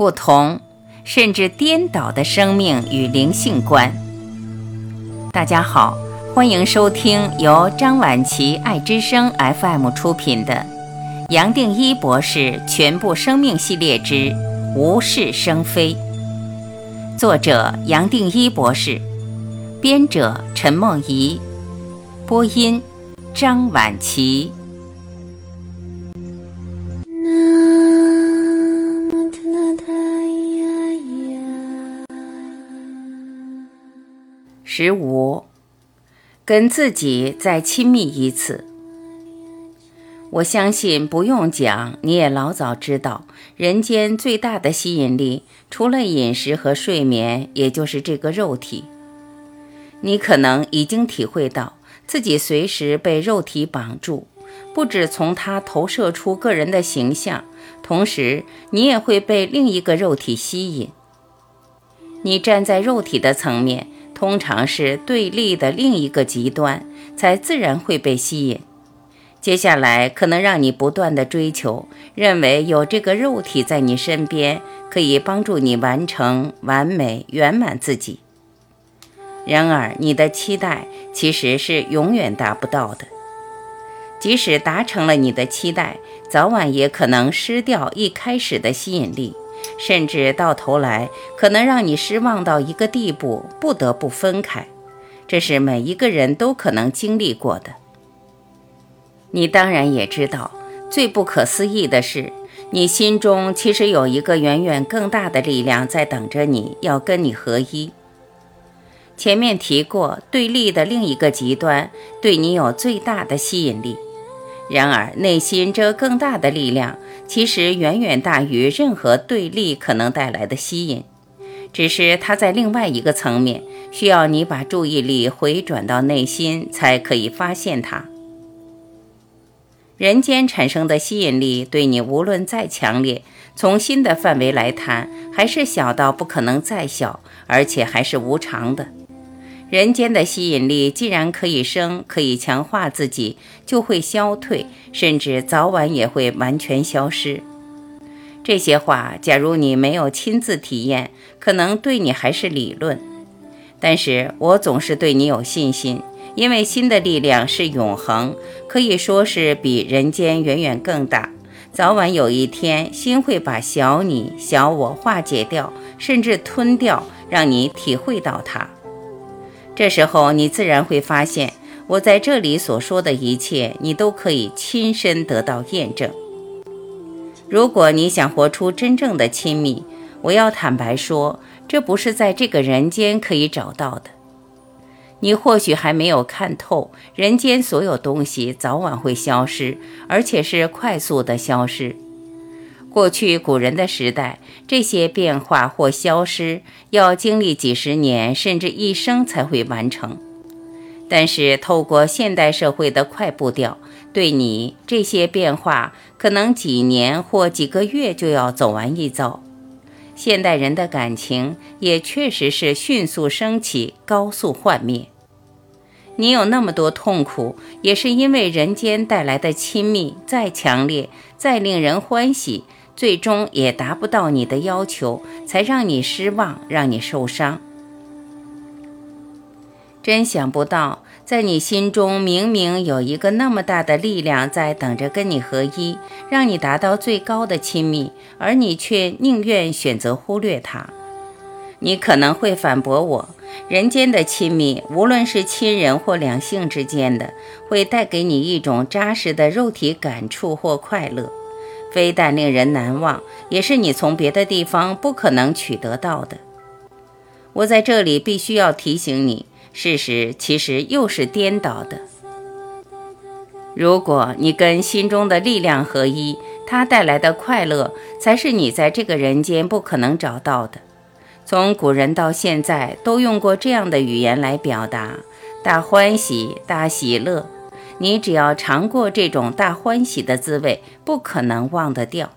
不同，甚至颠倒的生命与灵性观。大家好，欢迎收听由张晚琪爱之声 FM 出品的《杨定一博士全部生命系列之无事生非》，作者杨定一博士，编者陈梦怡，播音张晚琪。十五，跟自己再亲密一次。我相信不用讲，你也老早知道，人间最大的吸引力，除了饮食和睡眠，也就是这个肉体。你可能已经体会到自己随时被肉体绑住，不止从它投射出个人的形象，同时你也会被另一个肉体吸引。你站在肉体的层面。通常是对立的另一个极端，才自然会被吸引。接下来可能让你不断的追求，认为有这个肉体在你身边，可以帮助你完成完美圆满自己。然而，你的期待其实是永远达不到的。即使达成了你的期待，早晚也可能失掉一开始的吸引力。甚至到头来，可能让你失望到一个地步，不得不分开。这是每一个人都可能经历过的。你当然也知道，最不可思议的是，你心中其实有一个远远更大的力量在等着你，要跟你合一。前面提过，对立的另一个极端对你有最大的吸引力。然而，内心这更大的力量。其实远远大于任何对立可能带来的吸引，只是它在另外一个层面，需要你把注意力回转到内心才可以发现它。人间产生的吸引力对你无论再强烈，从心的范围来谈，还是小到不可能再小，而且还是无常的。人间的吸引力既然可以生，可以强化自己，就会消退，甚至早晚也会完全消失。这些话，假如你没有亲自体验，可能对你还是理论。但是我总是对你有信心，因为心的力量是永恒，可以说是比人间远远更大。早晚有一天，心会把小你、小我化解掉，甚至吞掉，让你体会到它。这时候，你自然会发现，我在这里所说的一切，你都可以亲身得到验证。如果你想活出真正的亲密，我要坦白说，这不是在这个人间可以找到的。你或许还没有看透，人间所有东西早晚会消失，而且是快速的消失。过去古人的时代，这些变化或消失要经历几十年甚至一生才会完成。但是透过现代社会的快步调，对你这些变化可能几年或几个月就要走完一遭。现代人的感情也确实是迅速升起，高速幻灭。你有那么多痛苦，也是因为人间带来的亲密再强烈，再令人欢喜。最终也达不到你的要求，才让你失望，让你受伤。真想不到，在你心中明明有一个那么大的力量在等着跟你合一，让你达到最高的亲密，而你却宁愿选择忽略它。你可能会反驳我：人间的亲密，无论是亲人或两性之间的，会带给你一种扎实的肉体感触或快乐。非但令人难忘，也是你从别的地方不可能取得到的。我在这里必须要提醒你，事实其实又是颠倒的。如果你跟心中的力量合一，它带来的快乐才是你在这个人间不可能找到的。从古人到现在，都用过这样的语言来表达：大欢喜，大喜乐。你只要尝过这种大欢喜的滋味，不可能忘得掉。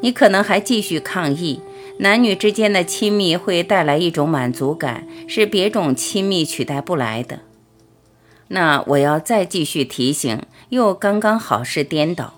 你可能还继续抗议，男女之间的亲密会带来一种满足感，是别种亲密取代不来的。那我要再继续提醒，又刚刚好是颠倒。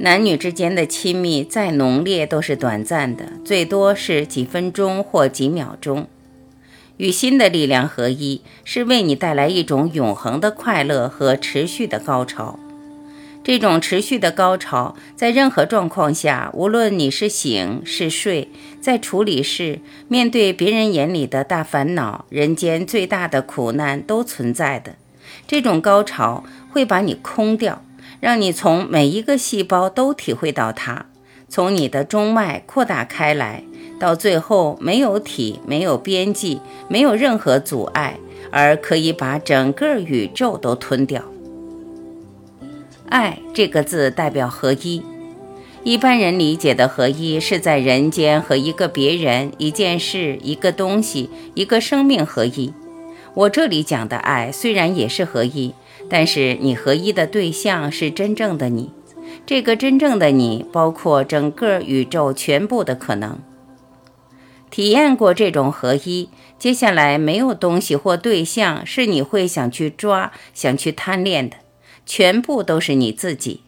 男女之间的亲密再浓烈都是短暂的，最多是几分钟或几秒钟。与心的力量合一，是为你带来一种永恒的快乐和持续的高潮。这种持续的高潮，在任何状况下，无论你是醒是睡，在处理事、面对别人眼里的大烦恼、人间最大的苦难都存在的。这种高潮会把你空掉，让你从每一个细胞都体会到它，从你的中脉扩大开来。到最后，没有体，没有边际，没有任何阻碍，而可以把整个宇宙都吞掉。爱这个字代表合一。一般人理解的合一，是在人间和一个别人、一件事、一个东西、一个生命合一。我这里讲的爱，虽然也是合一，但是你合一的对象是真正的你。这个真正的你，包括整个宇宙全部的可能。体验过这种合一，接下来没有东西或对象是你会想去抓、想去贪恋的，全部都是你自己。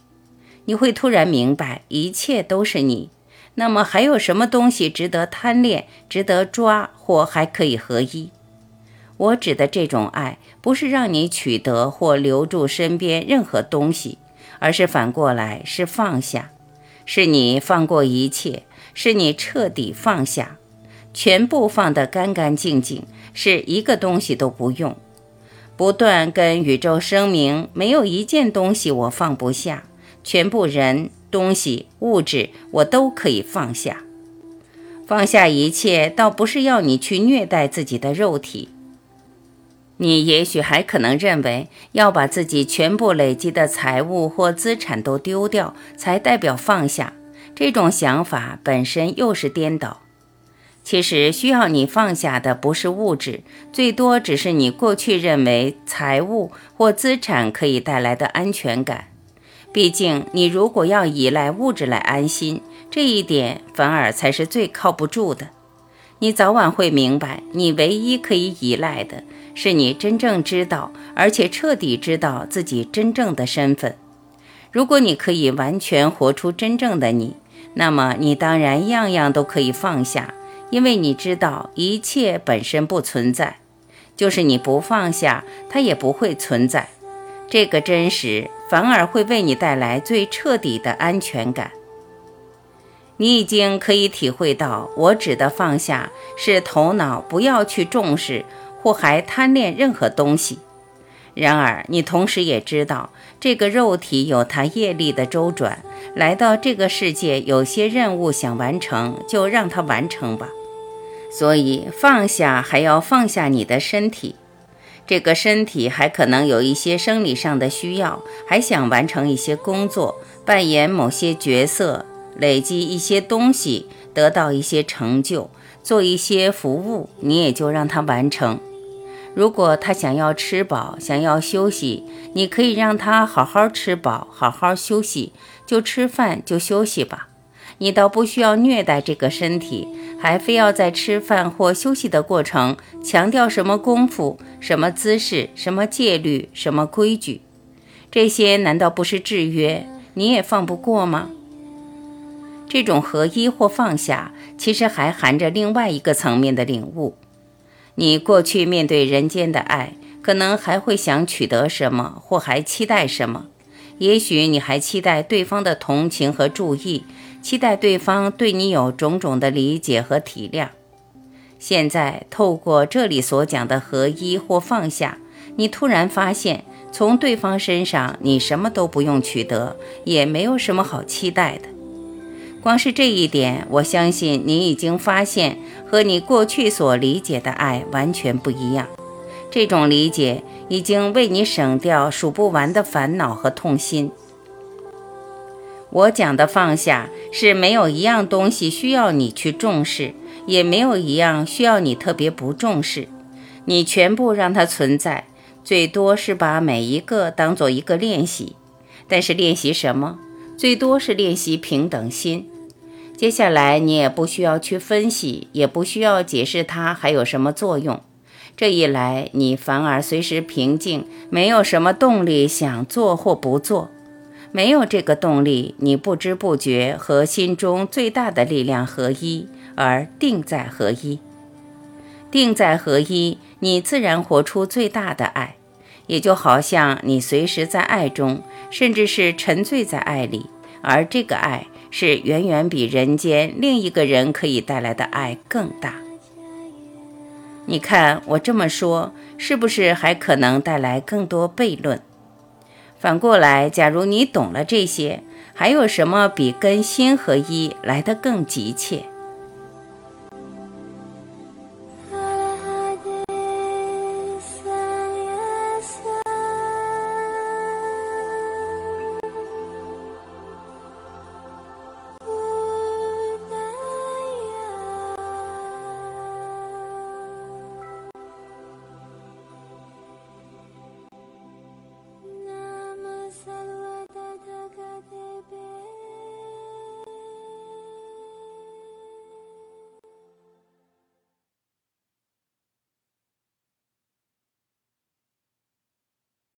你会突然明白，一切都是你。那么还有什么东西值得贪恋、值得抓，或还可以合一？我指的这种爱，不是让你取得或留住身边任何东西，而是反过来是放下，是你放过一切，是你彻底放下。全部放得干干净净，是一个东西都不用。不断跟宇宙声明：没有一件东西我放不下，全部人、东西、物质我都可以放下。放下一切，倒不是要你去虐待自己的肉体。你也许还可能认为，要把自己全部累积的财物或资产都丢掉，才代表放下。这种想法本身又是颠倒。其实需要你放下的不是物质，最多只是你过去认为财物或资产可以带来的安全感。毕竟，你如果要依赖物质来安心，这一点反而才是最靠不住的。你早晚会明白，你唯一可以依赖的是你真正知道而且彻底知道自己真正的身份。如果你可以完全活出真正的你，那么你当然样样都可以放下。因为你知道一切本身不存在，就是你不放下，它也不会存在。这个真实反而会为你带来最彻底的安全感。你已经可以体会到，我指的放下是头脑不要去重视或还贪恋任何东西。然而，你同时也知道，这个肉体有它业力的周转，来到这个世界，有些任务想完成，就让它完成吧。所以放下，还要放下你的身体。这个身体还可能有一些生理上的需要，还想完成一些工作，扮演某些角色，累积一些东西，得到一些成就，做一些服务，你也就让它完成。如果他想要吃饱，想要休息，你可以让他好好吃饱，好好休息，就吃饭就休息吧。你倒不需要虐待这个身体，还非要在吃饭或休息的过程强调什么功夫、什么姿势、什么戒律、什么规矩，这些难道不是制约？你也放不过吗？这种合一或放下，其实还含着另外一个层面的领悟。你过去面对人间的爱，可能还会想取得什么，或还期待什么？也许你还期待对方的同情和注意，期待对方对你有种种的理解和体谅。现在透过这里所讲的合一或放下，你突然发现，从对方身上你什么都不用取得，也没有什么好期待的。光是这一点，我相信你已经发现和你过去所理解的爱完全不一样。这种理解已经为你省掉数不完的烦恼和痛心。我讲的放下，是没有一样东西需要你去重视，也没有一样需要你特别不重视。你全部让它存在，最多是把每一个当做一个练习。但是练习什么？最多是练习平等心。接下来你也不需要去分析，也不需要解释它还有什么作用。这一来，你反而随时平静，没有什么动力想做或不做。没有这个动力，你不知不觉和心中最大的力量合一，而定在合一。定在合一，你自然活出最大的爱，也就好像你随时在爱中，甚至是沉醉在爱里，而这个爱是远远比人间另一个人可以带来的爱更大。你看我这么说，是不是还可能带来更多悖论？反过来，假如你懂了这些，还有什么比跟心合一来得更急切？